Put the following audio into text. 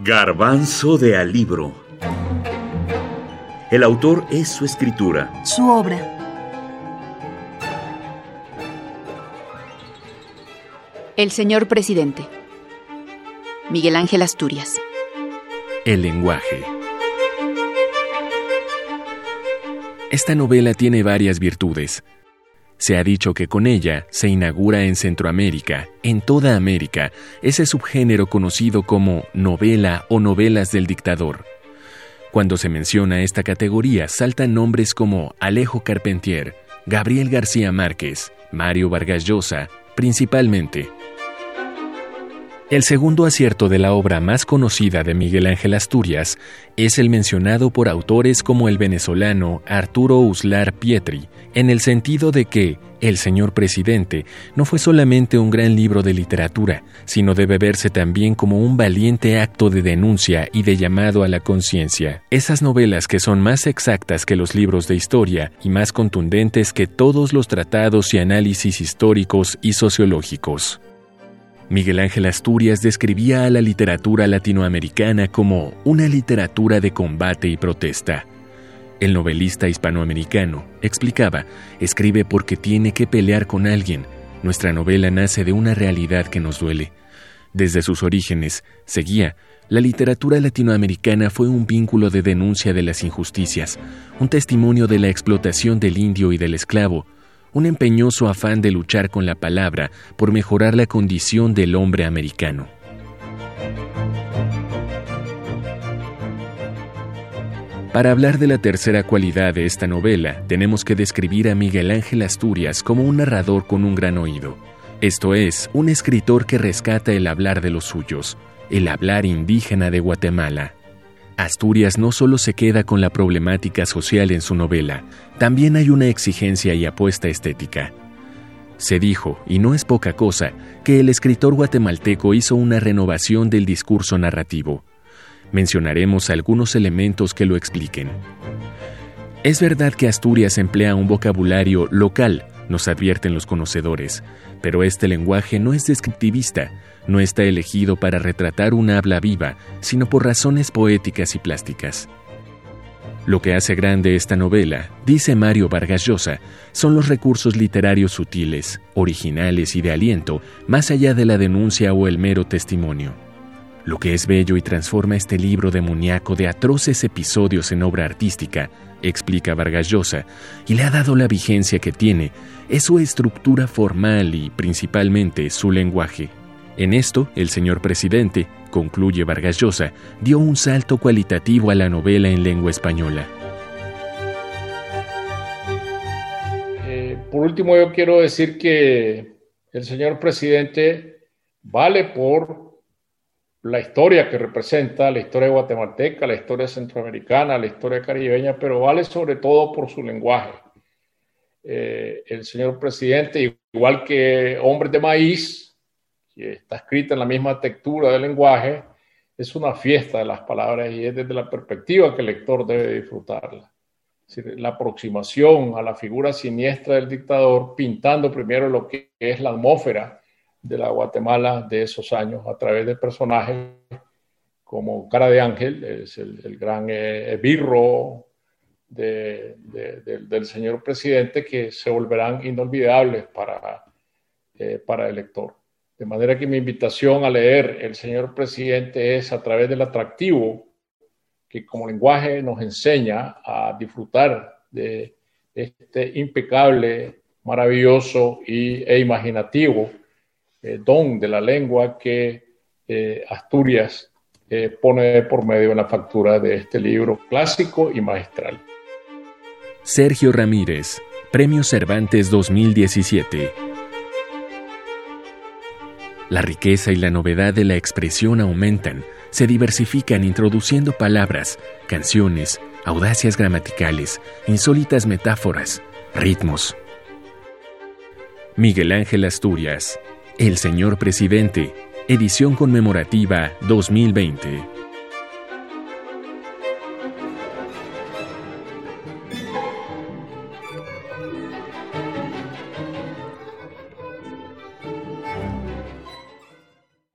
Garbanzo de Alibro. El autor es su escritura. Su obra. El señor presidente. Miguel Ángel Asturias. El lenguaje. Esta novela tiene varias virtudes. Se ha dicho que con ella se inaugura en Centroamérica, en toda América, ese subgénero conocido como novela o novelas del dictador. Cuando se menciona esta categoría saltan nombres como Alejo Carpentier, Gabriel García Márquez, Mario Vargas Llosa, principalmente. El segundo acierto de la obra más conocida de Miguel Ángel Asturias es el mencionado por autores como el venezolano Arturo Uslar Pietri, en el sentido de que El señor presidente no fue solamente un gran libro de literatura, sino debe verse también como un valiente acto de denuncia y de llamado a la conciencia. Esas novelas que son más exactas que los libros de historia y más contundentes que todos los tratados y análisis históricos y sociológicos. Miguel Ángel Asturias describía a la literatura latinoamericana como una literatura de combate y protesta. El novelista hispanoamericano explicaba, escribe porque tiene que pelear con alguien. Nuestra novela nace de una realidad que nos duele. Desde sus orígenes, seguía, la literatura latinoamericana fue un vínculo de denuncia de las injusticias, un testimonio de la explotación del indio y del esclavo, un empeñoso afán de luchar con la palabra por mejorar la condición del hombre americano. Para hablar de la tercera cualidad de esta novela, tenemos que describir a Miguel Ángel Asturias como un narrador con un gran oído. Esto es, un escritor que rescata el hablar de los suyos, el hablar indígena de Guatemala. Asturias no solo se queda con la problemática social en su novela, también hay una exigencia y apuesta estética. Se dijo, y no es poca cosa, que el escritor guatemalteco hizo una renovación del discurso narrativo. Mencionaremos algunos elementos que lo expliquen. Es verdad que Asturias emplea un vocabulario local, nos advierten los conocedores, pero este lenguaje no es descriptivista, no está elegido para retratar una habla viva, sino por razones poéticas y plásticas. Lo que hace grande esta novela, dice Mario Vargas Llosa, son los recursos literarios sutiles, originales y de aliento, más allá de la denuncia o el mero testimonio. Lo que es bello y transforma este libro demoníaco de atroces episodios en obra artística, explica Vargas Llosa, y le ha dado la vigencia que tiene, es su estructura formal y, principalmente, su lenguaje. En esto, el señor presidente, concluye Vargas Llosa, dio un salto cualitativo a la novela en lengua española. Eh, por último, yo quiero decir que el señor presidente vale por la historia que representa, la historia guatemalteca, la historia centroamericana, la historia caribeña, pero vale sobre todo por su lenguaje. Eh, el señor presidente, igual que Hombres de Maíz, está escrita en la misma textura del lenguaje, es una fiesta de las palabras y es desde la perspectiva que el lector debe disfrutarla. la aproximación a la figura siniestra del dictador, pintando primero lo que es la atmósfera de la Guatemala de esos años a través de personajes como Cara de Ángel, es el, gran eh, birro del señor presidente, que se volverán inolvidables para, eh, para el lector. De manera que mi invitación a leer El señor presidente es a través del atractivo que como lenguaje nos enseña a disfrutar de este impecable, maravilloso y, e imaginativo eh, don de la lengua que eh, Asturias eh, pone por medio en la factura de este libro clásico y magistral. Sergio Ramírez, Premio Cervantes 2017. La riqueza y la novedad de la expresión aumentan, se diversifican introduciendo palabras, canciones, audacias gramaticales, insólitas metáforas, ritmos. Miguel Ángel Asturias, El Señor Presidente, edición conmemorativa 2020.